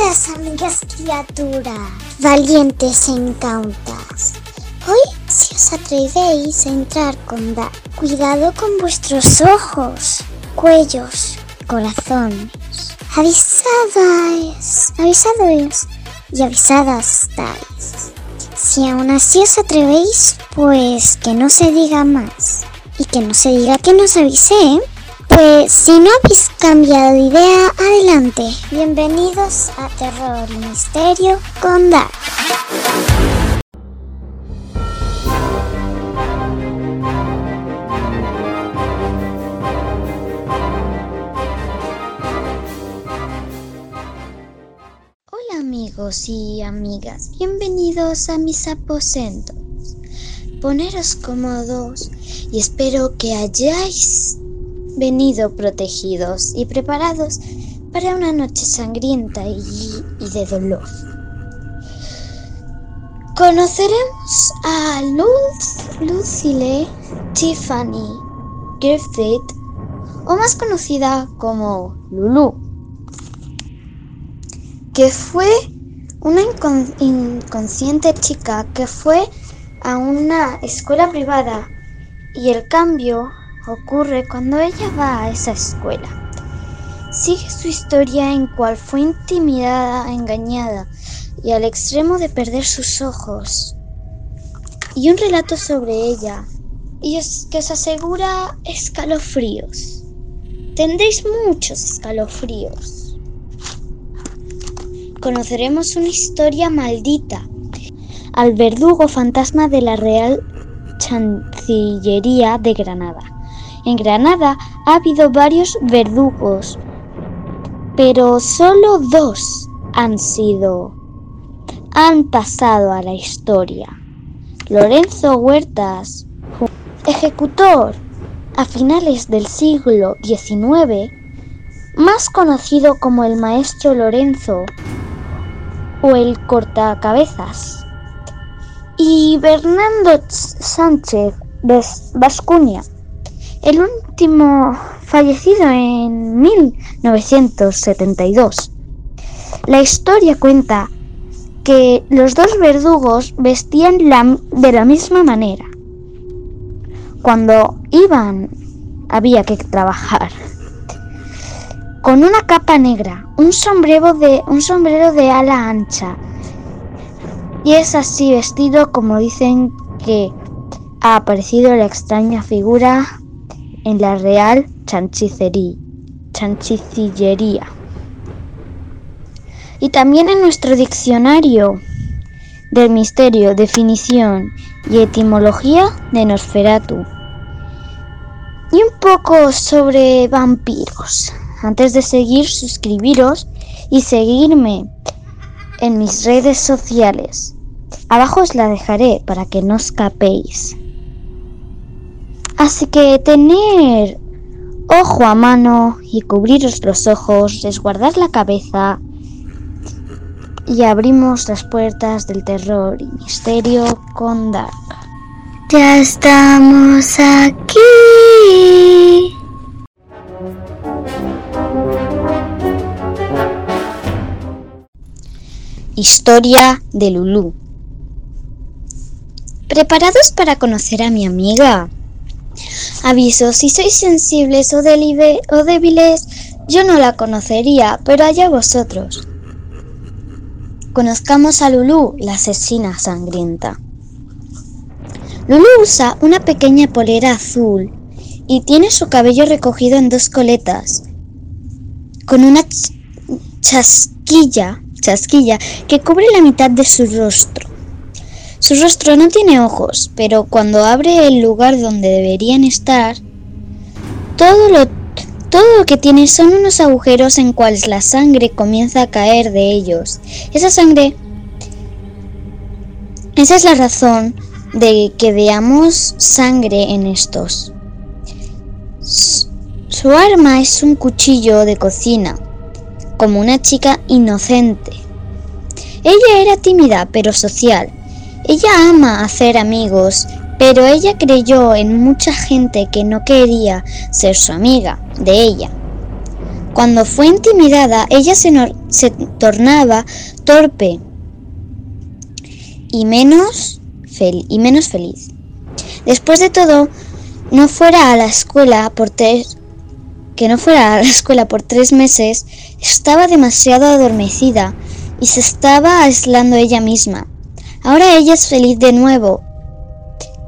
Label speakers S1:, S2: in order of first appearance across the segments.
S1: Amigas criaturas, valientes e incautas. Hoy, si os atrevéis a entrar con da, cuidado con vuestros ojos, cuellos, corazones. Avisadas, avisados y avisadas estáis. Si aún así os atrevéis, pues que no se diga más. Y que no se diga que nos avisé, ¿eh? Pues si no habéis cambiado de idea, adelante. Bienvenidos a Terror y Misterio con Dark. Hola amigos y amigas, bienvenidos a mis aposentos. Poneros cómodos y espero que hayáis venido protegidos y preparados para una noche sangrienta y, y de dolor. Conoceremos a Luz, Lucille Tiffany Griffith, o más conocida como Lulu, que fue una incon- inconsciente chica que fue a una escuela privada y el cambio ocurre cuando ella va a esa escuela. Sigue su historia en cual fue intimidada, engañada y al extremo de perder sus ojos. Y un relato sobre ella y es que os asegura escalofríos. Tendréis muchos escalofríos. Conoceremos una historia maldita al verdugo fantasma de la Real Chancillería de Granada. En Granada ha habido varios verdugos, pero solo dos han sido han pasado a la historia. Lorenzo Huertas, ejecutor a finales del siglo XIX, más conocido como el maestro Lorenzo o el cortacabezas, y Bernardo Sánchez Vascuña, el último fallecido en 1972. La historia cuenta que los dos verdugos vestían de la misma manera. Cuando iban había que trabajar. Con una capa negra, un sombrero de, un sombrero de ala ancha. Y es así vestido como dicen que ha aparecido la extraña figura en la Real. Chanchicillería. Y también en nuestro diccionario del misterio, definición y etimología de Nosferatu. Y un poco sobre vampiros. Antes de seguir, suscribiros y seguirme en mis redes sociales. Abajo os la dejaré para que no escapéis. Así que tener ojo a mano y cubriros los ojos, resguardar la cabeza y abrimos las puertas del terror y misterio con Dark. Ya estamos aquí. Historia de Lulu. ¿Preparados para conocer a mi amiga? Aviso, si sois sensibles o, débiles, yo no la conocería, pero allá vosotros. Conozcamos a Lulu, la asesina sangrienta. Lulu usa una pequeña polera azul y tiene su cabello recogido en dos coletas, con una ch- chasquilla, chasquilla que cubre la mitad de su rostro. Su rostro no tiene ojos, pero cuando abre el lugar donde deberían estar, todo lo, todo lo que tiene son unos agujeros en cuales la sangre comienza a caer de ellos. Esa sangre... Esa es la razón de que veamos sangre en estos. Su arma es un cuchillo de cocina, como una chica inocente. Ella era tímida pero social. Ella ama hacer amigos, pero ella creyó en mucha gente que no quería ser su amiga, de ella. Cuando fue intimidada, ella se, tornaba torpe y menos, y menos feliz. Después de todo, no fuera a la escuela por tres, que no fuera a la escuela por tres meses, estaba demasiado adormecida y se estaba aislando ella misma. Ahora ella es feliz de nuevo,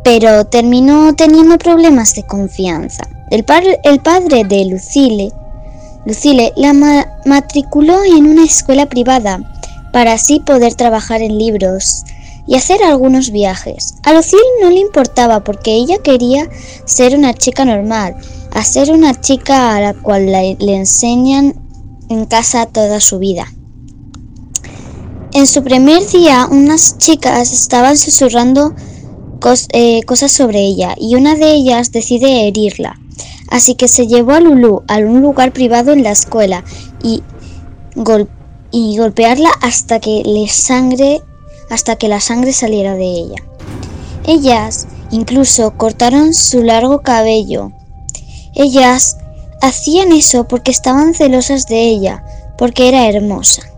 S1: pero terminó teniendo problemas de confianza. El, el padre de Lucille, Lucille la matriculó en una escuela privada para así poder trabajar en libros y hacer algunos viajes. A Lucille no le importaba porque ella quería ser una chica normal, a ser una chica a la cual le enseñan en casa toda su vida. En su primer día, unas chicas estaban susurrando eh, cosas sobre ella y una de ellas decide herirla. Así que se llevó a Lulu a un lugar privado en la escuela y, y golpearla hasta que le sangre hasta que la sangre saliera de ella. Ellas incluso cortaron su largo cabello. Ellas hacían eso porque estaban celosas de ella, porque era hermosa.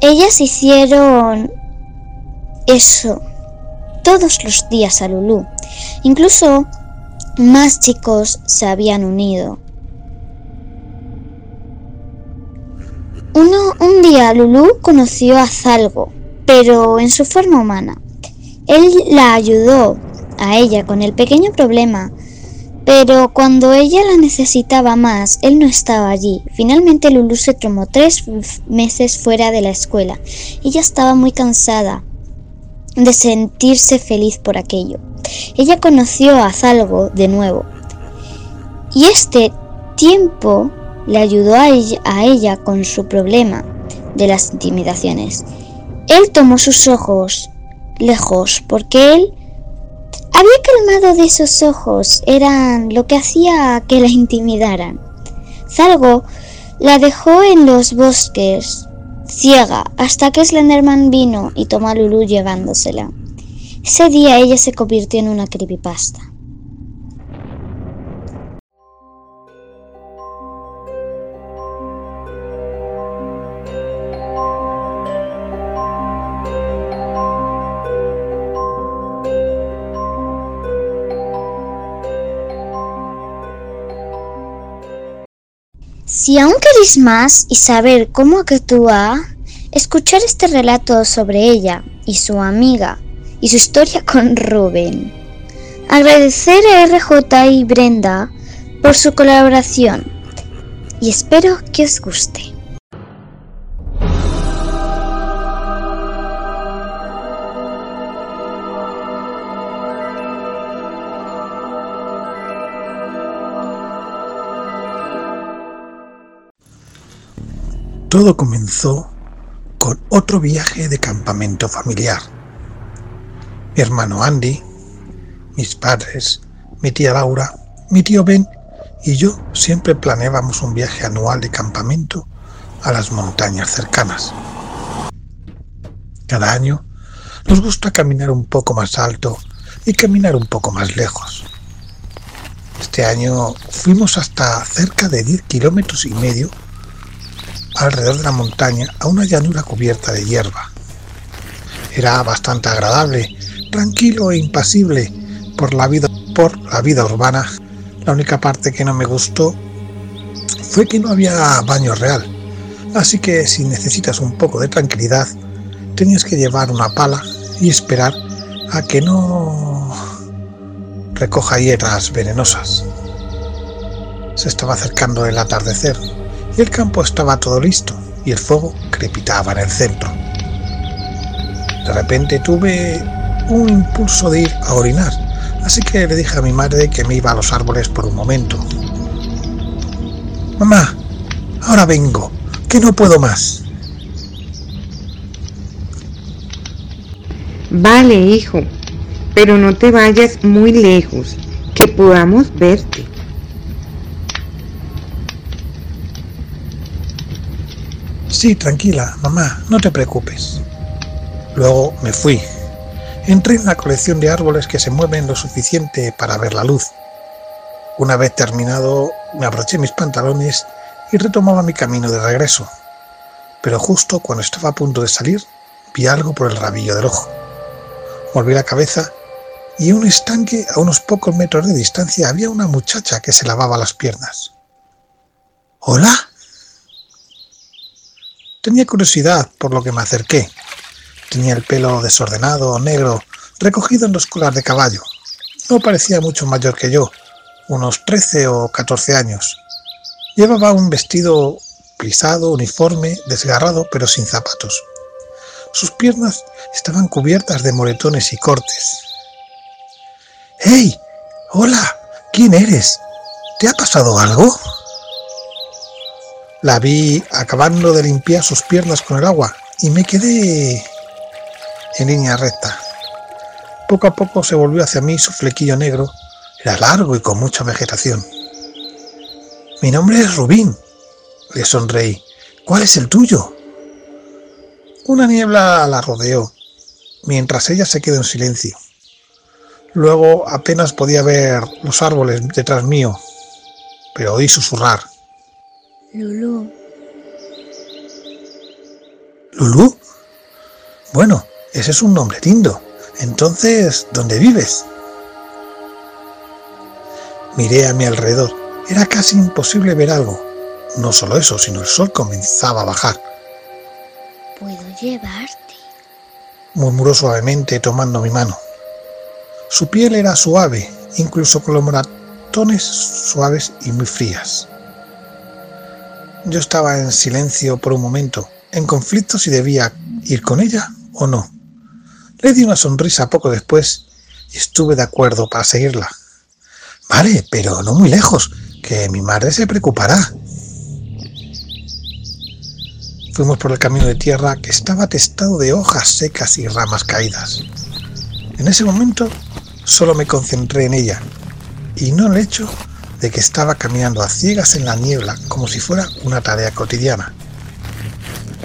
S1: Ellas hicieron eso todos los días a Lulu. Incluso más chicos se habían unido. Uno, un día Lulu conoció a Zalgo, pero en su forma humana. Él la ayudó a ella con el pequeño problema pero cuando ella la necesitaba más, él no estaba allí. Finalmente Lulu se tomó tres meses fuera de la escuela. Ella estaba muy cansada de sentirse feliz por aquello. Ella conoció a Zalgo de nuevo. Y este tiempo le ayudó a ella, a ella con su problema de las intimidaciones. Él tomó sus ojos lejos porque él había calmado de esos ojos, eran lo que hacía que la intimidaran. Zalgo la dejó en los bosques, ciega, hasta que Slenderman vino y tomó a Lulu llevándosela. Ese día ella se convirtió en una creepypasta. Si aún queréis más y saber cómo actúa, escuchar este relato sobre ella y su amiga y su historia con Rubén. Agradecer a RJ y Brenda por su colaboración y espero que os guste.
S2: Todo comenzó con otro viaje de campamento familiar. Mi hermano Andy, mis padres, mi tía Laura, mi tío Ben y yo siempre planeábamos un viaje anual de campamento a las montañas cercanas. Cada año nos gusta caminar un poco más alto y caminar un poco más lejos. Este año fuimos hasta cerca de 10 kilómetros y medio alrededor de la montaña a una llanura cubierta de hierba. Era bastante agradable, tranquilo e impasible por la vida, por la vida urbana. La única parte que no me gustó fue que no había baño real, así que si necesitas un poco de tranquilidad, tenías que llevar una pala y esperar a que no recoja hierbas venenosas. Se estaba acercando el atardecer el campo estaba todo listo y el fuego crepitaba en el centro. De repente tuve un impulso de ir a orinar, así que le dije a mi madre que me iba a los árboles por un momento. Mamá, ahora vengo, que no puedo más.
S3: Vale, hijo, pero no te vayas muy lejos, que podamos verte.
S2: Sí, tranquila, mamá, no te preocupes. Luego me fui. Entré en la colección de árboles que se mueven lo suficiente para ver la luz. Una vez terminado, me abroché mis pantalones y retomaba mi camino de regreso, pero justo cuando estaba a punto de salir, vi algo por el rabillo del ojo. Volví la cabeza y en un estanque a unos pocos metros de distancia había una muchacha que se lavaba las piernas. ¿Hola? Tenía curiosidad, por lo que me acerqué. Tenía el pelo desordenado, negro, recogido en dos colas de caballo. No parecía mucho mayor que yo, unos 13 o 14 años. Llevaba un vestido plisado, uniforme, desgarrado, pero sin zapatos. Sus piernas estaban cubiertas de moretones y cortes. ¡Hey! ¡Hola! ¿Quién eres? ¿Te ha pasado algo? La vi acabando de limpiar sus piernas con el agua y me quedé en línea recta. Poco a poco se volvió hacia mí su flequillo negro. Era largo y con mucha vegetación. Mi nombre es Rubín, le sonreí. ¿Cuál es el tuyo? Una niebla la rodeó, mientras ella se quedó en silencio. Luego apenas podía ver los árboles detrás mío, pero oí susurrar.
S1: Lulú.
S2: ¿Lulú? Bueno, ese es un nombre lindo. Entonces, ¿dónde vives? Miré a mi alrededor. Era casi imposible ver algo. No solo eso, sino el sol comenzaba a bajar.
S1: ¿Puedo llevarte?
S2: Murmuró suavemente tomando mi mano. Su piel era suave, incluso con los moratones suaves y muy frías. Yo estaba en silencio por un momento, en conflicto si debía ir con ella o no. Le di una sonrisa poco después y estuve de acuerdo para seguirla. Vale, pero no muy lejos, que mi madre se preocupará. Fuimos por el camino de tierra que estaba atestado de hojas secas y ramas caídas. En ese momento solo me concentré en ella y no en el hecho de que estaba caminando a ciegas en la niebla como si fuera una tarea cotidiana.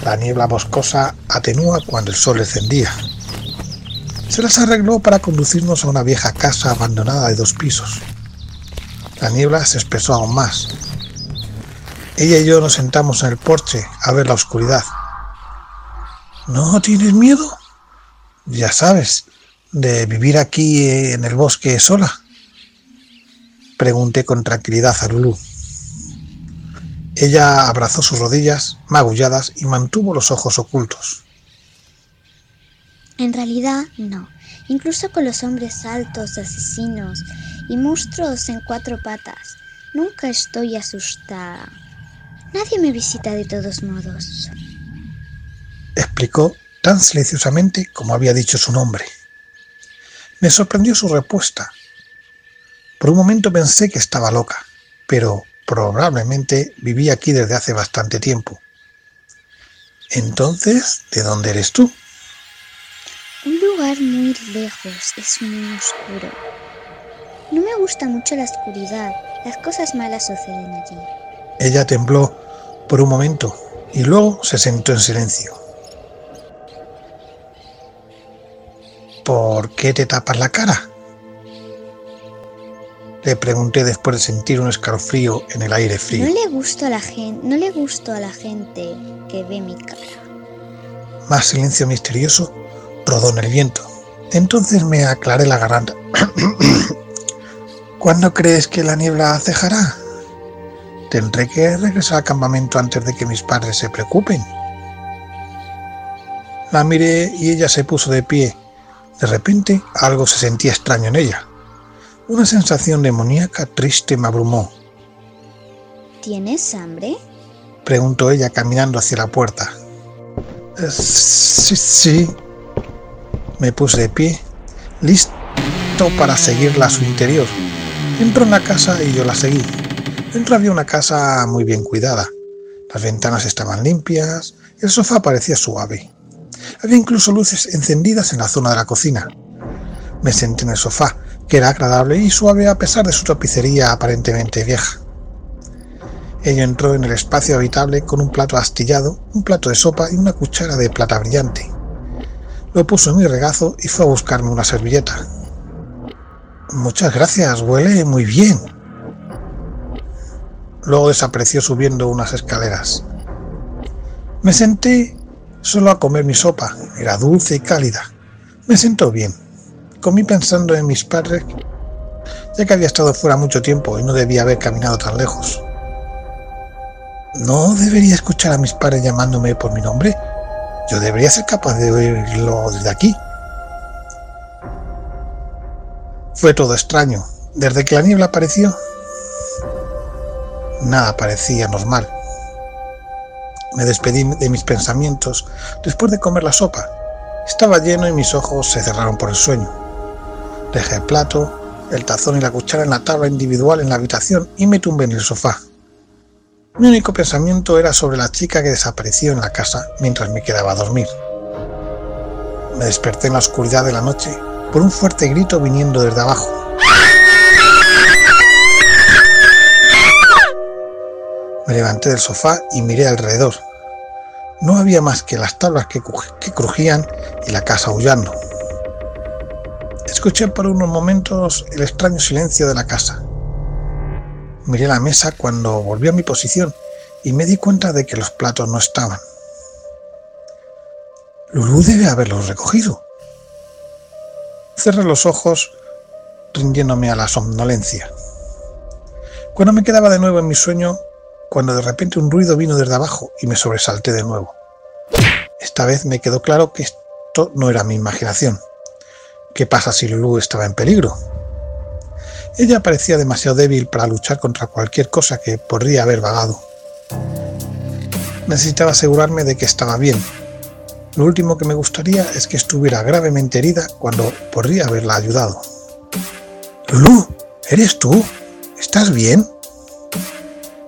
S2: La niebla boscosa atenúa cuando el sol encendía. Se las arregló para conducirnos a una vieja casa abandonada de dos pisos. La niebla se espesó aún más. Ella y yo nos sentamos en el porche a ver la oscuridad. ¿No tienes miedo? Ya sabes, de vivir aquí en el bosque sola. Pregunté con tranquilidad a Lulú. Ella abrazó sus rodillas magulladas y mantuvo los ojos ocultos.
S1: En realidad, no. Incluso con los hombres altos, asesinos y monstruos en cuatro patas, nunca estoy asustada. Nadie me visita de todos modos.
S2: Explicó tan silenciosamente como había dicho su nombre. Me sorprendió su respuesta. Por un momento pensé que estaba loca, pero probablemente vivía aquí desde hace bastante tiempo. Entonces, ¿de dónde eres tú?
S1: Un lugar muy lejos, es muy oscuro. No me gusta mucho la oscuridad, las cosas malas suceden allí.
S2: Ella tembló por un momento y luego se sentó en silencio. ¿Por qué te tapas la cara? Le pregunté después de sentir un escalofrío en el aire frío.
S1: No le gusto a la gente, no le gusto a la gente que ve mi cara.
S2: Más silencio misterioso rodó en el viento. Entonces me aclaré la garganta. ¿Cuándo crees que la niebla cejará? Tendré que regresar al campamento antes de que mis padres se preocupen. La miré y ella se puso de pie. De repente algo se sentía extraño en ella. Una sensación demoníaca triste me abrumó.
S1: ¿Tienes hambre?
S2: Preguntó ella caminando hacia la puerta. "Eh, Sí, sí. Me puse de pie, listo para seguirla a su interior. Entró en la casa y yo la seguí. Dentro había una casa muy bien cuidada. Las ventanas estaban limpias, el sofá parecía suave. Había incluso luces encendidas en la zona de la cocina. Me senté en el sofá, que era agradable y suave a pesar de su tapicería aparentemente vieja. Ella entró en el espacio habitable con un plato astillado, un plato de sopa y una cuchara de plata brillante. Lo puso en mi regazo y fue a buscarme una servilleta. Muchas gracias, huele muy bien. Luego desapareció subiendo unas escaleras. Me senté solo a comer mi sopa. Era dulce y cálida. Me sentó bien. Comí pensando en mis padres, ya que había estado fuera mucho tiempo y no debía haber caminado tan lejos. ¿No debería escuchar a mis padres llamándome por mi nombre? Yo debería ser capaz de oírlo desde aquí. Fue todo extraño. Desde que la niebla apareció, nada parecía normal. Me despedí de mis pensamientos después de comer la sopa. Estaba lleno y mis ojos se cerraron por el sueño. Dejé el plato, el tazón y la cuchara en la tabla individual en la habitación y me tumbé en el sofá. Mi único pensamiento era sobre la chica que desapareció en la casa mientras me quedaba a dormir. Me desperté en la oscuridad de la noche por un fuerte grito viniendo desde abajo. Me levanté del sofá y miré alrededor. No había más que las tablas que, crujían y la casa aullando. Escuché por unos momentos el extraño silencio de la casa. Miré la mesa cuando volví a mi posición y me di cuenta de que los platos no estaban. Lulú debe haberlos recogido. Cerré los ojos, rindiéndome a la somnolencia. Cuando me quedaba de nuevo en mi sueño, cuando de repente un ruido vino desde abajo y me sobresalté de nuevo. Esta vez me quedó claro que esto no era mi imaginación. ¿Qué pasa si Lulu estaba en peligro? Ella parecía demasiado débil para luchar contra cualquier cosa que podría haber vagado. Necesitaba asegurarme de que estaba bien. Lo último que me gustaría es que estuviera gravemente herida cuando podría haberla ayudado. Lulu, ¿eres tú? ¿Estás bien?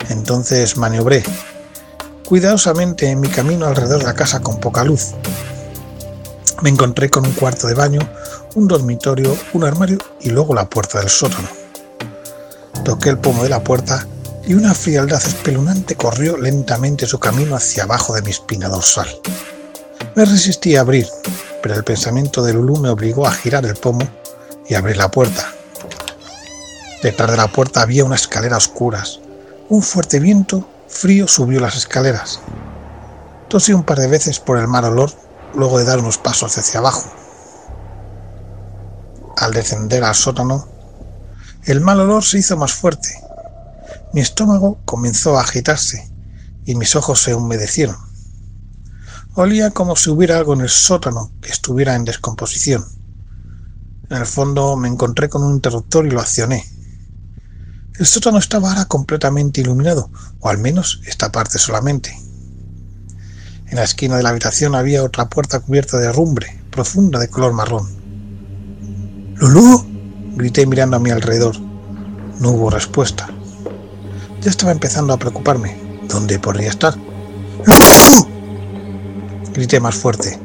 S2: Entonces maniobré cuidadosamente en mi camino alrededor de la casa con poca luz. Me encontré con un cuarto de baño un dormitorio, un armario y luego la puerta del sótano. Toqué el pomo de la puerta y una frialdad espeluznante corrió lentamente su camino hacia abajo de mi espina dorsal. Me resistí a abrir, pero el pensamiento de Lulú me obligó a girar el pomo y abrir la puerta. Detrás de la puerta había una escalera oscuras. Un fuerte viento frío subió las escaleras. Tosí un par de veces por el mal olor luego de dar unos pasos hacia abajo. Al descender al sótano, el mal olor se hizo más fuerte. Mi estómago comenzó a agitarse y mis ojos se humedecieron. Olía como si hubiera algo en el sótano que estuviera en descomposición. En el fondo me encontré con un interruptor y lo accioné. El sótano estaba ahora completamente iluminado, o al menos esta parte solamente. En la esquina de la habitación había otra puerta cubierta de rumbre, profunda de color marrón. ¡Lulú! grité mirando a mi alrededor. No hubo respuesta. Ya estaba empezando a preocuparme. ¿Dónde podría estar? ¡Lulú! grité más fuerte,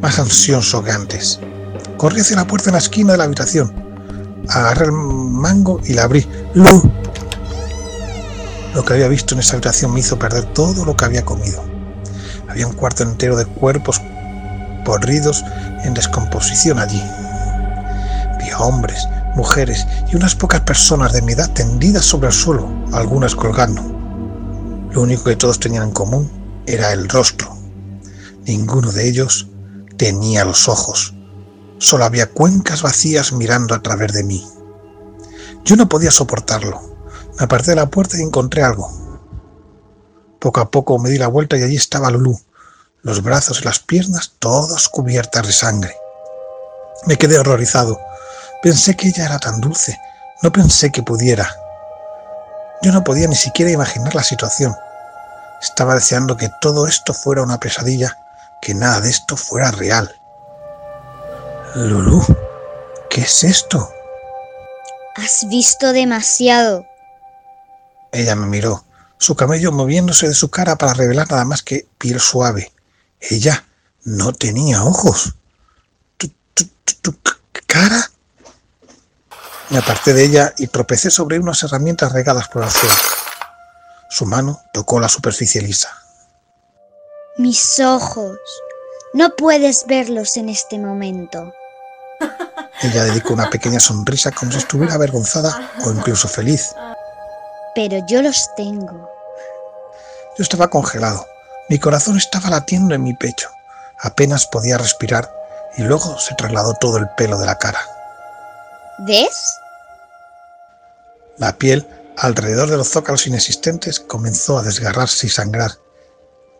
S2: más ansioso que antes. Corrí hacia la puerta en la esquina de la habitación. Agarré el mango y la abrí. ¡Lulú! Lo que había visto en esa habitación me hizo perder todo lo que había comido. Había un cuarto entero de cuerpos podridos en descomposición allí hombres, mujeres y unas pocas personas de mi edad tendidas sobre el suelo, algunas colgando. Lo único que todos tenían en común era el rostro. Ninguno de ellos tenía los ojos. Solo había cuencas vacías mirando a través de mí. Yo no podía soportarlo. Me aparté de la puerta y encontré algo. Poco a poco me di la vuelta y allí estaba Lulú, los brazos y las piernas todas cubiertas de sangre. Me quedé horrorizado. Pensé que ella era tan dulce, no pensé que pudiera. Yo no podía ni siquiera imaginar la situación. Estaba deseando que todo esto fuera una pesadilla, que nada de esto fuera real. Lulu, ¿qué es esto?
S1: Has visto demasiado.
S2: Ella me miró, su cabello moviéndose de su cara para revelar nada más que piel suave. Ella no tenía ojos. ¿Tu, tu cara? Me aparté de ella y tropecé sobre unas herramientas regadas por el suelo. Su mano tocó la superficie lisa.
S1: Mis ojos. No puedes verlos en este momento.
S2: Ella dedicó una pequeña sonrisa como si estuviera avergonzada o incluso feliz.
S1: Pero yo los tengo.
S2: Yo estaba congelado. Mi corazón estaba latiendo en mi pecho. Apenas podía respirar y luego se trasladó todo el pelo de la cara.
S1: ¿Ves?
S2: La piel alrededor de los zócalos inexistentes comenzó a desgarrarse y sangrar.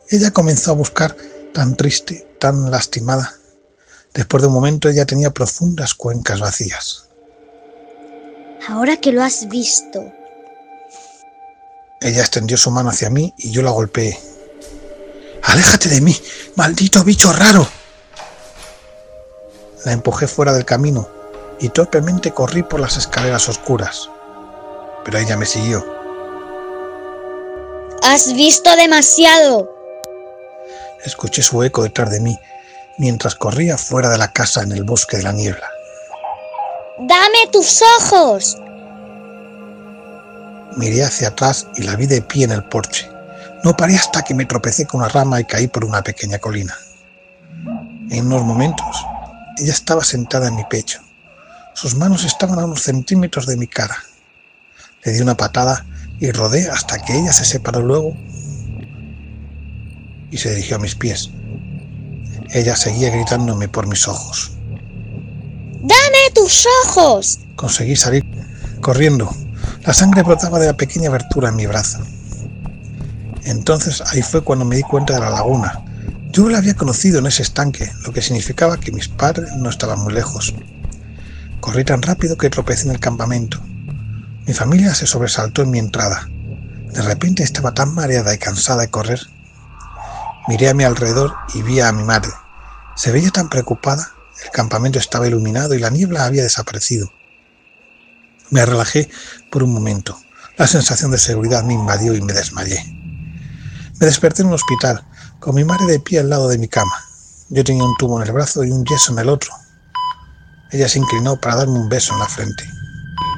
S2: Ella comenzó a buscar tan triste, tan lastimada. Después de un momento ella tenía profundas cuencas vacías.
S1: Ahora que lo has visto.
S2: Ella extendió su mano hacia mí y yo la golpeé. ¡Aléjate de mí, maldito bicho raro! La empujé fuera del camino y torpemente corrí por las escaleras oscuras. Pero ella me siguió.
S1: Has visto demasiado.
S2: Escuché su eco detrás de mí mientras corría fuera de la casa en el bosque de la niebla.
S1: ¡Dame tus ojos!
S2: Miré hacia atrás y la vi de pie en el porche. No paré hasta que me tropecé con una rama y caí por una pequeña colina. En unos momentos, ella estaba sentada en mi pecho. Sus manos estaban a unos centímetros de mi cara. Le di una patada y rodé hasta que ella se separó luego y se dirigió a mis pies. Ella seguía gritándome por mis ojos.
S1: ¡Dame tus ojos!
S2: Conseguí salir corriendo. La sangre brotaba de la pequeña abertura en mi brazo. Entonces ahí fue cuando me di cuenta de la laguna. Yo la había conocido en ese estanque, lo que significaba que mis padres no estaban muy lejos. Corrí tan rápido que tropecé en el campamento. Mi familia se sobresaltó en mi entrada. De repente estaba tan mareada y cansada de correr. Miré a mi alrededor y vi a mi madre. Se veía tan preocupada. El campamento estaba iluminado y la niebla había desaparecido. Me relajé por un momento. La sensación de seguridad me invadió y me desmayé. Me desperté en un hospital, con mi madre de pie al lado de mi cama. Yo tenía un tubo en el brazo y un yeso en el otro. Ella se inclinó para darme un beso en la frente.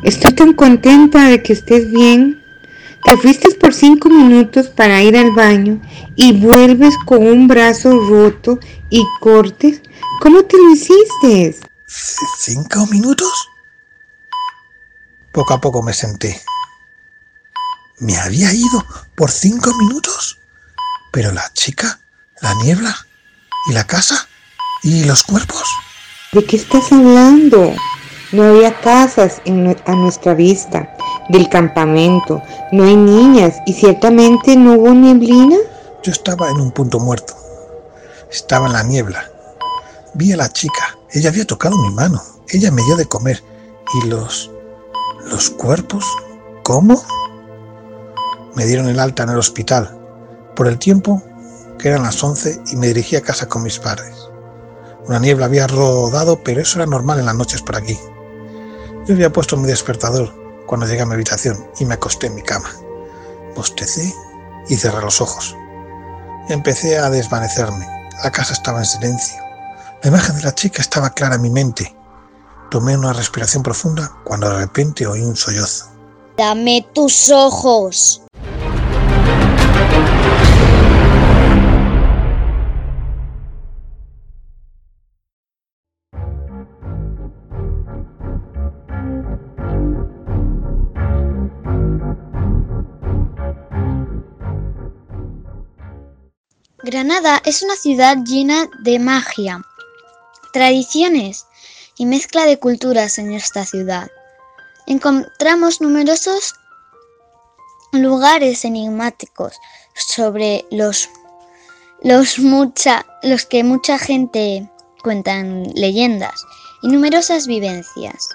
S3: Estoy tan contenta de que estés bien. Te fuiste por cinco minutos para ir al baño y vuelves con un brazo roto y cortes. ¿Cómo te lo hiciste?
S2: ¿Cinco minutos? Poco a poco me senté. ¿Me había ido por cinco minutos? Pero la chica, la niebla y la casa y los cuerpos.
S3: ¿De qué estás hablando? No había casas a nuestra vista del campamento, no hay niñas y ciertamente no hubo neblina.
S2: Yo estaba en un punto muerto. Estaba en la niebla. Vi a la chica. Ella había tocado mi mano. Ella me dio de comer. ¿Y los... los cuerpos? ¿Cómo? Me dieron el alta en el hospital. Por el tiempo, que eran las once, y me dirigí a casa con mis padres. Una niebla había rodado, pero eso era normal en las noches por aquí. Yo había puesto mi despertador cuando llegué a mi habitación y me acosté en mi cama. Bostecé y cerré los ojos. Empecé a desvanecerme. La casa estaba en silencio. La imagen de la chica estaba clara en mi mente. Tomé una respiración profunda cuando de repente oí un sollozo.
S1: Dame tus ojos. Granada es una ciudad llena de magia, tradiciones y mezcla de culturas en esta ciudad. Encontramos numerosos lugares enigmáticos sobre los, los, que mucha gente cuenta en leyendas y numerosas vivencias.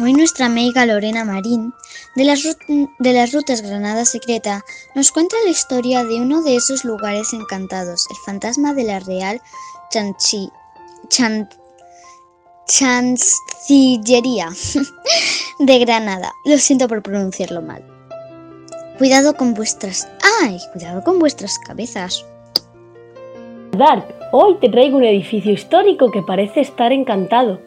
S1: Hoy nuestra amiga Lorena Marín, de las, de las Rutas Granada Secreta, nos cuenta la historia de uno de esos lugares encantados, el fantasma de la Real Chanchi, Chan, Chancillería de Granada. Lo siento por pronunciarlo mal. Cuidado con vuestras... ¡Ay! Cuidado con vuestras cabezas.
S4: Dark, hoy te traigo un edificio histórico que parece estar encantado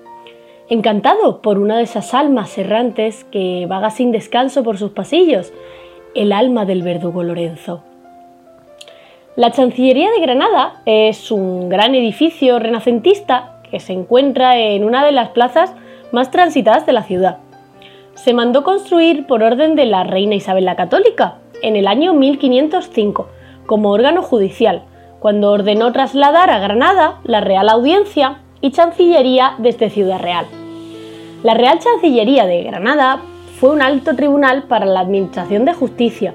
S4: encantado por una de esas almas errantes que vaga sin descanso por sus pasillos, el alma del verdugo Lorenzo. La Chancillería de Granada es un gran edificio renacentista que se encuentra en una de las plazas más transitadas de la ciudad. Se mandó construir por orden de la reina Isabel la Católica en el año 1505 como órgano judicial, cuando ordenó trasladar a Granada la Real Audiencia y Chancillería desde Ciudad Real. La Real Chancillería de Granada fue un alto tribunal para la Administración de Justicia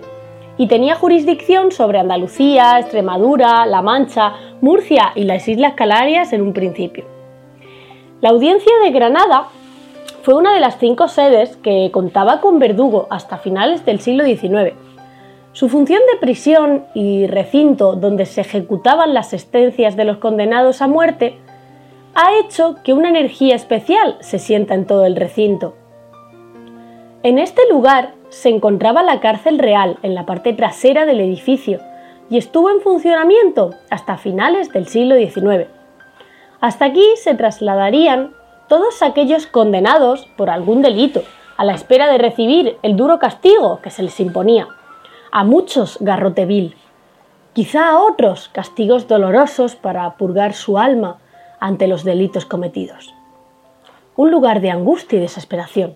S4: y tenía jurisdicción sobre Andalucía, Extremadura, La Mancha, Murcia y las Islas Canarias en un principio. La Audiencia de Granada fue una de las cinco sedes que contaba con verdugo hasta finales del siglo XIX. Su función de prisión y recinto donde se ejecutaban las sentencias de los condenados a muerte ha hecho que una energía especial se sienta en todo el recinto. En este lugar se encontraba la cárcel real en la parte trasera del edificio y estuvo en funcionamiento hasta finales del siglo XIX. Hasta aquí se trasladarían todos aquellos condenados por algún delito, a la espera de recibir el duro castigo que se les imponía. A muchos garrote vil, quizá a otros castigos dolorosos para purgar su alma ante los delitos cometidos. Un lugar de angustia y desesperación.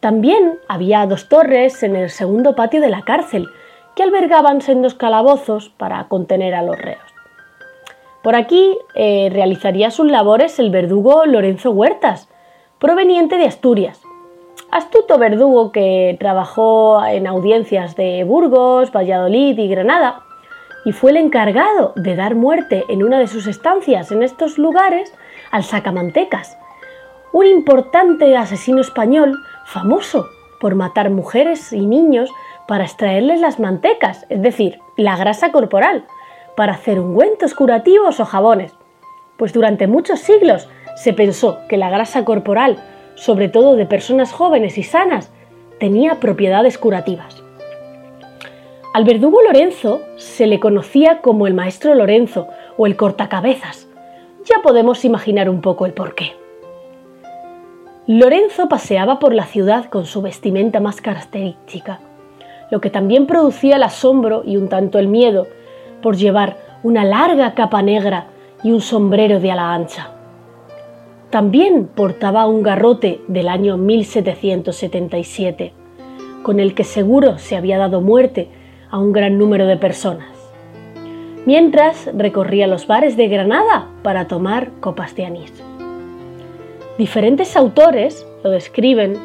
S4: También había dos torres en el segundo patio de la cárcel que albergaban sendos calabozos para contener a los reos. Por aquí eh, realizaría sus labores el verdugo Lorenzo Huertas, proveniente de Asturias. Astuto verdugo que trabajó en audiencias de Burgos, Valladolid y Granada y fue el encargado de dar muerte en una de sus estancias en estos lugares al sacamantecas, un importante asesino español famoso por matar mujeres y niños para extraerles las mantecas, es decir, la grasa corporal para hacer ungüentos curativos o jabones, pues durante muchos siglos se pensó que la grasa corporal, sobre todo de personas jóvenes y sanas, tenía propiedades curativas. Al verdugo Lorenzo se le conocía como el maestro Lorenzo o el cortacabezas. Ya podemos imaginar un poco el porqué. Lorenzo paseaba por la ciudad con su vestimenta más característica, lo que también producía el asombro y un tanto el miedo por llevar una larga capa negra y un sombrero de ala ancha. También portaba un garrote del año 1777, con el que seguro se había dado muerte a un gran número de personas, mientras recorría los bares de Granada para tomar copas de anís. Diferentes autores lo describen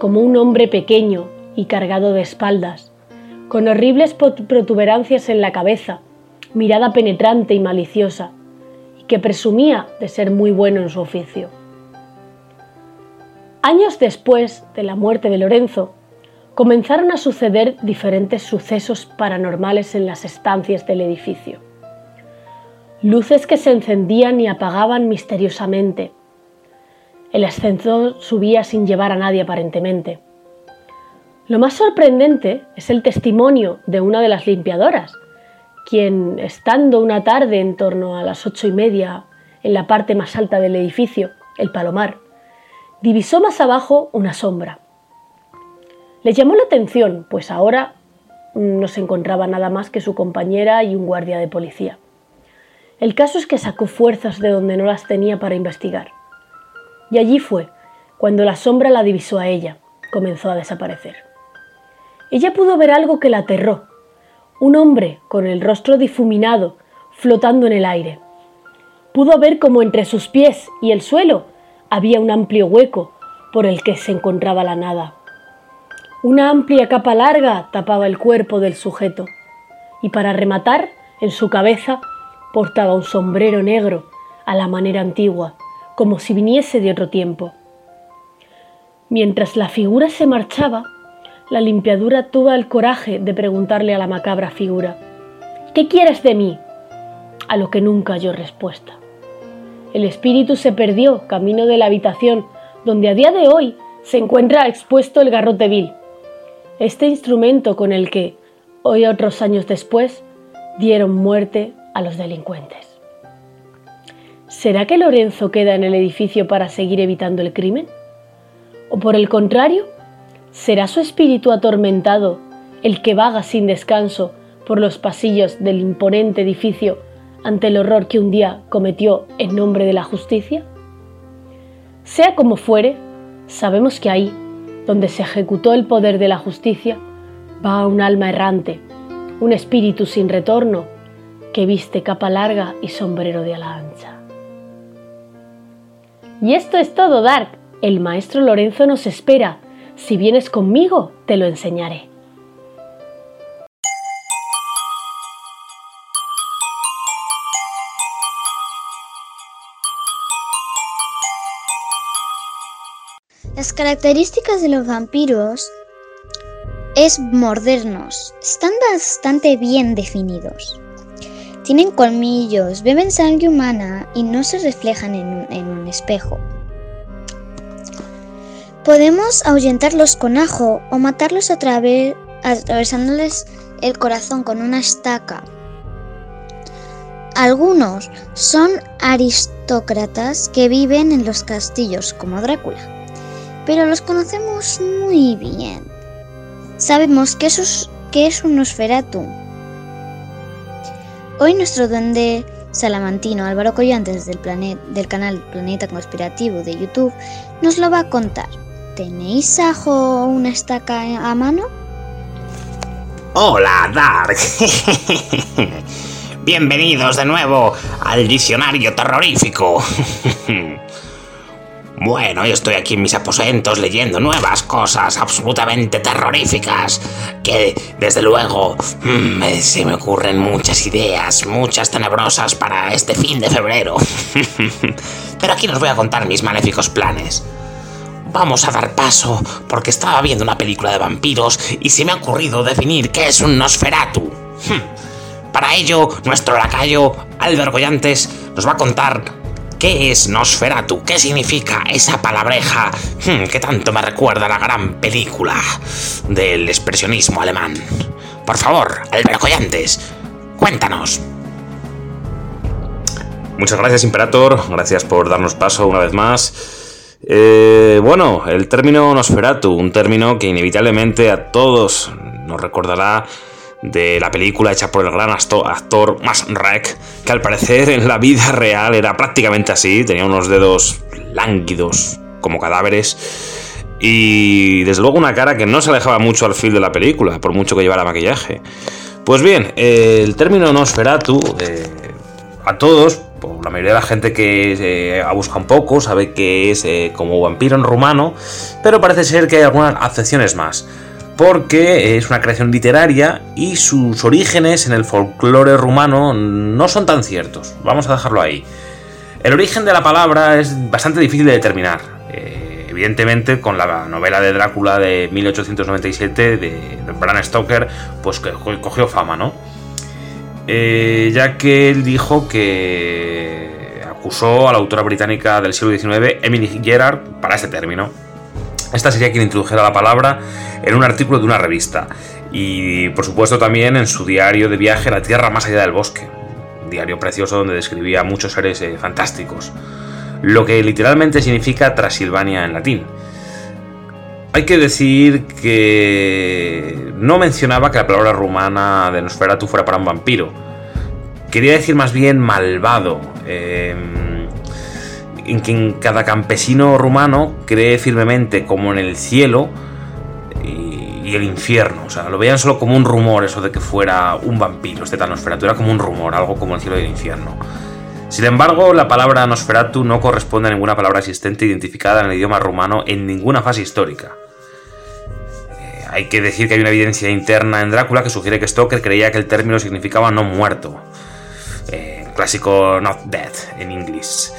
S4: como un hombre pequeño y cargado de espaldas, con horribles protuberancias en la cabeza, mirada penetrante y maliciosa, y que presumía de ser muy bueno en su oficio. Años después de la muerte de Lorenzo, comenzaron a suceder diferentes sucesos paranormales en las estancias del edificio. Luces que se encendían y apagaban misteriosamente. El ascensor subía sin llevar a nadie aparentemente. Lo más sorprendente es el testimonio de una de las limpiadoras, quien, estando una tarde en torno a las ocho y media en la parte más alta del edificio, el palomar, divisó más abajo una sombra. Le llamó la atención, pues ahora no se encontraba nada más que su compañera y un guardia de policía. El caso es que sacó fuerzas de donde no las tenía para investigar. Y allí fue, cuando la sombra la divisó a ella, comenzó a desaparecer. Ella pudo ver algo que la aterró. Un hombre con el rostro difuminado, flotando en el aire. Pudo ver como entre sus pies y el suelo había un amplio hueco por el que se encontraba la nada. Una amplia capa larga tapaba el cuerpo del sujeto y para rematar, en su cabeza portaba un sombrero negro a la manera antigua, como si viniese de otro tiempo. Mientras la figura se marchaba, la limpiadura tuvo el coraje de preguntarle a la macabra figura, ¿qué quieres de mí? A lo que nunca halló respuesta. El espíritu se perdió camino de la habitación donde a día de hoy se encuentra expuesto el garrote vil, este instrumento con el que, hoy otros años después, dieron muerte a los delincuentes. ¿Será que Lorenzo queda en el edificio para seguir evitando el crimen? ¿O por el contrario, ¿Será su espíritu atormentado el que vaga sin descanso por los pasillos del imponente edificio ante el horror que un día cometió en nombre de la justicia? Sea como fuere, sabemos que ahí, donde se ejecutó el poder de la justicia, va un alma errante, un espíritu sin retorno que viste capa larga y sombrero de ala ancha. Y esto es todo, Dark. El maestro Lorenzo nos espera. Si vienes conmigo, te lo enseñaré.
S1: Las características de los vampiros es mordernos. Están bastante bien definidos. Tienen colmillos, beben sangre humana y no se reflejan en un, espejo. Podemos ahuyentarlos con ajo o matarlos a través, atravesándoles el corazón con una estaca. Algunos son aristócratas que viven en los castillos como Drácula pero los conocemos muy bien. Sabemos que, que es un Nosferatu. Hoy nuestro duende salamantino Álvaro Collantes del, del canal Planeta Conspirativo de YouTube nos lo va a contar. ¿Tenéis ajo o una estaca a mano?
S5: Hola, Dark. Bienvenidos de nuevo al diccionario terrorífico. Bueno, yo estoy aquí en mis aposentos leyendo nuevas cosas absolutamente terroríficas, que desde luego mm, se me ocurren muchas ideas, muchas tenebrosas para este fin de febrero. Pero aquí os voy a contar mis maléficos planes. Vamos a dar paso porque estaba viendo una película de vampiros y se me ha ocurrido definir qué es un Nosferatu. Hmm. Para ello, nuestro lacayo, Albert Goyantes, nos va a contar ¿Qué es Nosferatu? ¿Qué significa esa palabreja hmm, que tanto me recuerda a la gran película del expresionismo alemán? Por favor, Albert Collantes, cuéntanos.
S6: Muchas gracias, Imperator. Gracias por darnos paso una vez más. Eh, bueno, el término Nosferatu, un término que inevitablemente a todos nos recordará de la película hecha por el gran actor Rek, que al parecer en la vida real era prácticamente así, tenía unos dedos lánguidos como cadáveres y desde luego una cara que no se alejaba mucho al fil de la película, por mucho que llevara maquillaje. Pues bien, el término Nosferatu, eh, a todos, por la mayoría de la gente que ha buscado un poco, sabe que es eh, como vampiro en rumano, pero parece ser que hay algunas acepciones más porque es una creación literaria y sus orígenes en el folclore rumano no son tan ciertos. Vamos a dejarlo ahí. El origen de la palabra es bastante difícil de determinar. Eh, evidentemente, con la novela de Drácula de 1897 de, Bram Stoker, pues cogió fama, ¿no? Eh, ya que él dijo que acusó a la autora británica del siglo XIX, Emily Gerard, para ese término. Esta sería quien introdujera la palabra en un artículo de una revista y por supuesto también en su diario de viaje La Tierra más allá del bosque, diario precioso donde describía muchos seres eh, fantásticos, lo que literalmente significa Transilvania en latín. Hay que decir que no mencionaba que la palabra rumana de Nosferatu fuera para un vampiro. Quería decir más bien malvado. Em, en que cada campesino rumano cree firmemente como en el cielo y, el infierno. O sea, lo veían solo como un rumor eso de que fuera un vampiro, este tal Nosferatu. Era como un rumor, algo como el cielo y el infierno. Sin embargo, la palabra Nosferatu no corresponde a ninguna palabra existente identificada en el idioma rumano en ninguna fase histórica. Eh, hay que decir que hay una evidencia interna en Drácula que sugiere que Stoker creía que el término significaba no muerto. Eh, clásico not dead en inglés.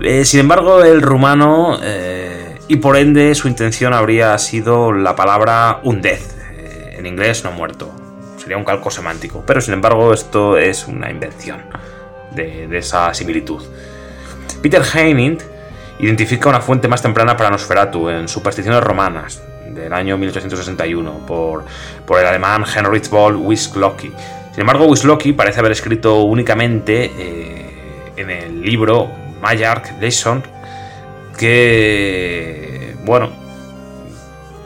S6: Eh, sin embargo, el rumano, eh, y por ende su intención habría sido la palabra undead, eh, en inglés no muerto. Sería un calco semántico. Pero sin embargo, esto es una invención de, esa similitud. Peter Heining identifica una fuente más temprana para Nosferatu en Supersticiones Romanas, del año 1861, por, por el alemán Heinrich Boll Wislocki. Sin embargo, Wislocki parece haber escrito únicamente en el libro Mayark Leeson que, bueno,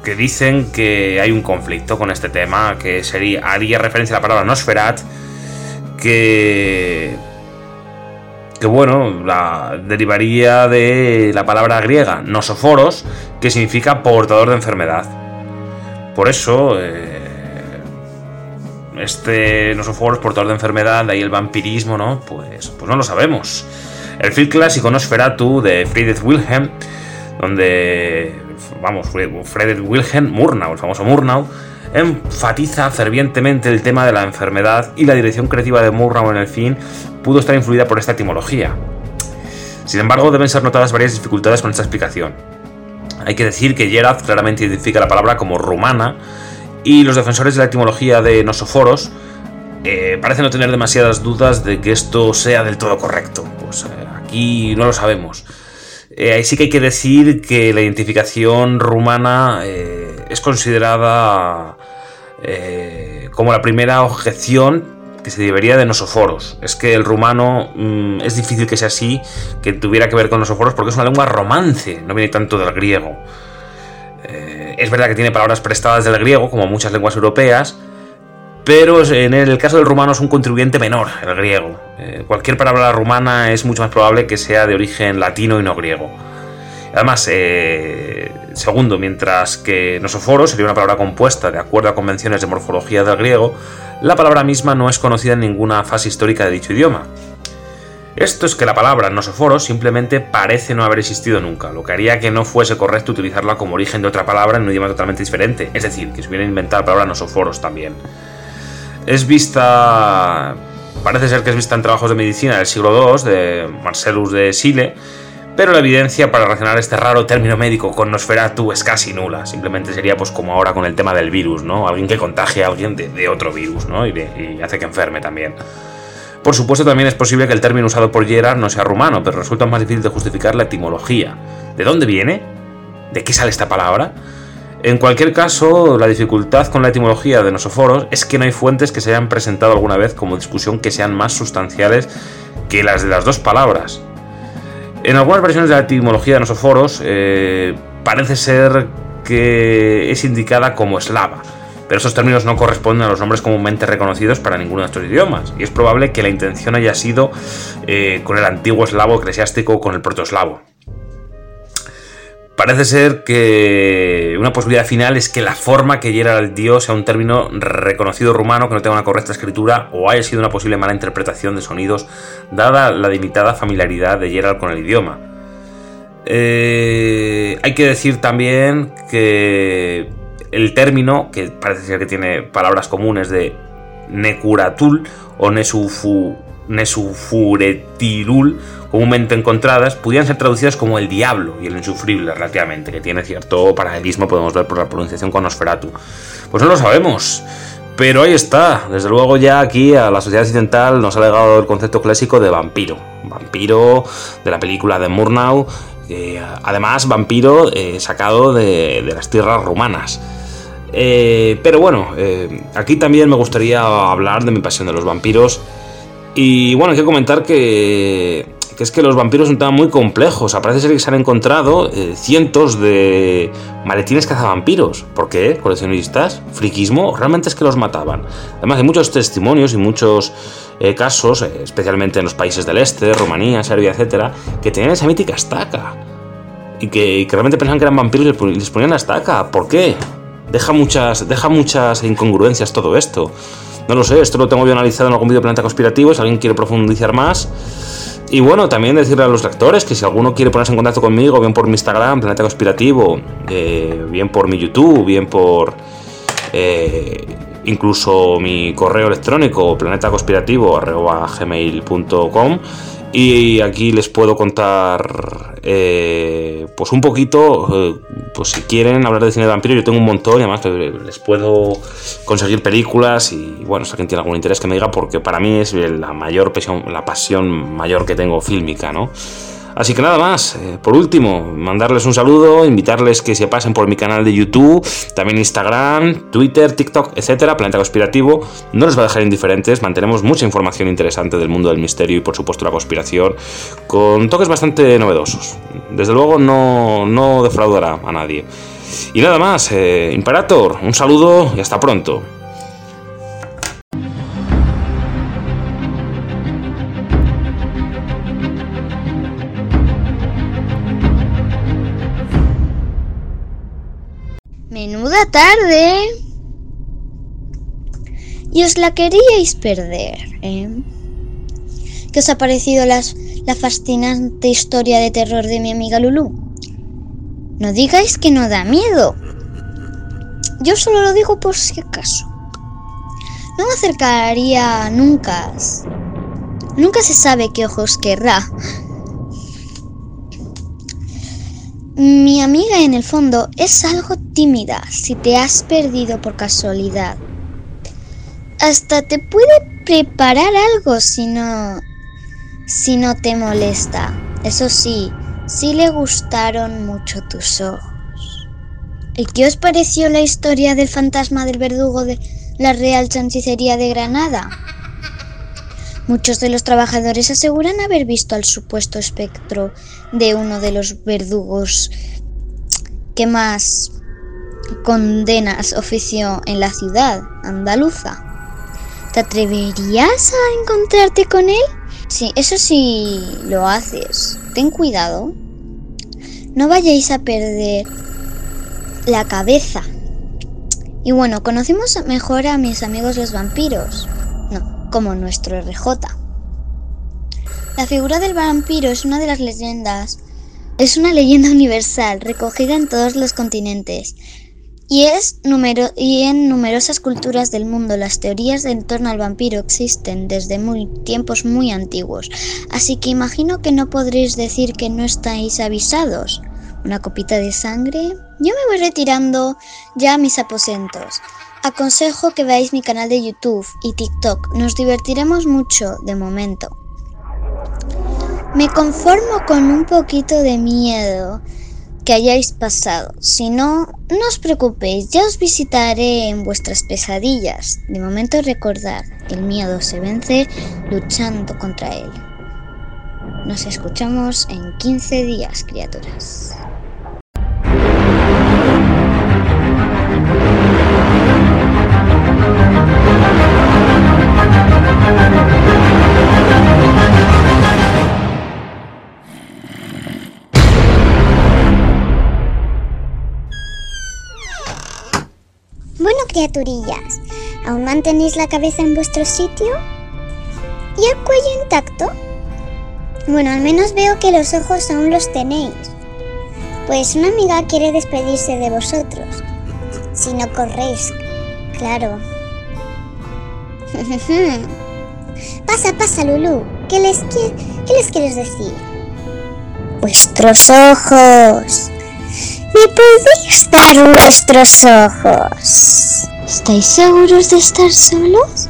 S6: que dicen que hay un conflicto con este tema, que sería, haría referencia a la palabra Nosferat, que, que bueno, la, derivaría de la palabra griega nosoforos, que significa portador de enfermedad. Por eso, eh, este Nosophoros, portador de enfermedad, de ahí el vampirismo, ¿no? Pues, pues no lo sabemos. El film clásico Nosferatu de Friedrich Wilhelm, donde, vamos, Friedrich Wilhelm Murnau, el famoso Murnau, enfatiza fervientemente el tema de la enfermedad y la dirección creativa de Murnau en el film pudo estar influida por esta etimología. Sin embargo, deben ser notadas varias dificultades con esta explicación. Hay que decir que Gerard claramente identifica la palabra como rumana y los defensores de la etimología de Nosoforos eh, parecen no tener demasiadas dudas de que esto sea del todo correcto. Pues eh, aquí no lo sabemos. Eh, ahí sí que hay que decir que la identificación rumana es considerada como la primera objeción que se debería de nosoforos. Es que el rumano mm, es difícil que sea así, que tuviera que ver con nosoforos, porque es una lengua romance, no viene tanto del griego. Eh, es verdad que tiene palabras prestadas del griego, como muchas lenguas europeas, pero en el caso del rumano es un contribuyente menor, el griego. Eh, cualquier palabra rumana es mucho más probable que sea de origen latino y no griego. Además, eh, segundo, mientras que nosoforo sería una palabra compuesta de acuerdo a convenciones de morfología del griego, la palabra misma no es conocida en ninguna fase histórica de dicho idioma. Esto es que la palabra nosoforo simplemente parece no haber existido nunca, lo que haría que no fuese correcto utilizarla como origen de otra palabra en un idioma totalmente diferente, es decir, que se hubiera inventado la palabra nosoforos también. Es vista. Parece ser que es vista en trabajos de medicina del siglo II de Marcellus de Sile, pero la evidencia para relacionar este raro término médico con Nosferatu es casi nula. Simplemente sería pues como ahora con el tema del virus, ¿no? Alguien que contagie a alguien de, otro virus, ¿no? Y, hace que enferme también. Por supuesto también es posible que el término usado por Gerard no sea rumano, pero resulta más difícil de justificar la etimología. ¿De dónde viene? ¿De qué sale esta palabra? En cualquier caso, la dificultad con la etimología de Nosoforos es que no hay fuentes que se hayan presentado alguna vez como discusión que sean más sustanciales que las de las dos palabras. En algunas versiones de la etimología de Nosoforos eh, parece ser que es indicada como eslava, pero esos términos no corresponden a los nombres comúnmente reconocidos para ninguno de estos idiomas, y es probable que la intención haya sido eh, con el antiguo eslavo eclesiástico o con el protoeslavo. Parece ser que una posibilidad final es que la forma que hiera al dios sea un término reconocido rumano que no tenga una correcta escritura o haya sido una posible mala interpretación de sonidos dada la limitada familiaridad de Gerald con el idioma. Eh, hay que decir también que el término, que parece ser que tiene palabras comunes de Nekuratul o Nesufu, Nesufuretirul, comúnmente encontradas, pudieran ser traducidas como el diablo y el insufrible relativamente, que tiene cierto paralelismo, podemos ver por la pronunciación con Nosferatu. Pues no lo sabemos. Pero ahí está, desde luego ya aquí a la sociedad occidental nos ha legado el concepto clásico de vampiro. Vampiro de la película de Murnau, además vampiro eh, sacado de, las tierras rumanas. Eh, pero bueno, eh, aquí también me gustaría hablar de mi pasión de los vampiros. Y bueno, hay que comentar que es que los vampiros son un tema muy complejo. O parece ser que se han encontrado eh, cientos de maletines cazavampiros. ¿Por qué? ¿Coleccionistas? ¿Friquismo? Realmente es que los mataban. Además, hay muchos testimonios y muchos eh, casos, eh, especialmente en los países del este, Rumanía, Serbia, etcétera, que tenían esa mítica estaca. Y que, realmente pensaban que eran vampiros y les ponían la estaca. ¿Por qué? Deja muchas, deja muchas incongruencias todo esto. No lo sé, esto lo tengo bien analizado en algún vídeo de Planeta Conspirativo. Si alguien quiere profundizar más, y bueno, también decirle a los lectores que si alguno quiere ponerse en contacto conmigo, bien por mi Instagram, Planeta Conspirativo, eh, bien por mi YouTube, bien por eh, incluso mi correo electrónico, planetaconspirativo.gmail.com y aquí les puedo contar, eh, pues un poquito, eh, pues si quieren hablar de cine de vampiro, yo tengo un montón y además les puedo conseguir películas y bueno, si alguien tiene algún interés que me diga, porque para mí es la mayor pasión, la pasión mayor que tengo fílmica, ¿no? Así que nada más, eh, por último, mandarles un saludo, invitarles que se pasen por mi canal de YouTube, también Instagram, Twitter, TikTok, etcétera, Planeta Conspirativo. No les va a dejar indiferentes, mantenemos mucha información interesante del mundo del misterio y por supuesto la conspiración, con toques bastante novedosos. Desde luego no, no defraudará a nadie. Y nada más, eh, Imperator, un saludo y hasta pronto.
S1: Tarde. y os la queríais perder. ¿eh? ¿Qué os ha parecido la fascinante historia de terror de mi amiga Lulu? No digáis que no da miedo. Yo solo lo digo por si acaso. No me acercaría nunca. Nunca se sabe qué ojos querrá. Mi amiga en el fondo es algo tímida si te has perdido por casualidad. Hasta te puede preparar algo si no si no te molesta. Eso sí, sí le gustaron mucho tus ojos. ¿Y qué os pareció la historia del fantasma del verdugo de la Real Chancillería de Granada? Muchos de los trabajadores aseguran haber visto al supuesto espectro de uno de los verdugos que más condenas ofició en la ciudad andaluza. ¿Te atreverías a encontrarte con él? Sí, eso sí lo haces. Ten cuidado. No vayáis a perder la cabeza. Y bueno, conocimos mejor a mis amigos los vampiros. Como nuestro RJ. La figura del vampiro es una de las leyendas. Es una leyenda universal recogida en todos los continentes. Y, es y en numerosas culturas del mundo las teorías en torno al vampiro existen desde muy, tiempos muy antiguos, así que imagino que no podréis decir que no estáis avisados. Una copita de sangre. Yo me voy retirando ya a mis aposentos. Aconsejo que veáis mi canal de YouTube y TikTok, nos divertiremos mucho de momento. Me conformo con un poquito de miedo que hayáis pasado. Si no, no os preocupéis, ya os visitaré en vuestras pesadillas. De momento recordad, el miedo se vence luchando contra él. Nos escuchamos en 15 días, criaturas.
S7: Mantenéis la cabeza en vuestro sitio? ¿Y el cuello intacto? Bueno, al menos veo que los ojos aún los tenéis. Pues una amiga quiere despedirse de vosotros. Si no corréis, claro. pasa, pasa, Lulu. ¿Qué les, qui- quieres decir? Vuestros ojos. ¿Me podéis dar vuestros ojos?
S1: ¿Estáis seguros de estar solos?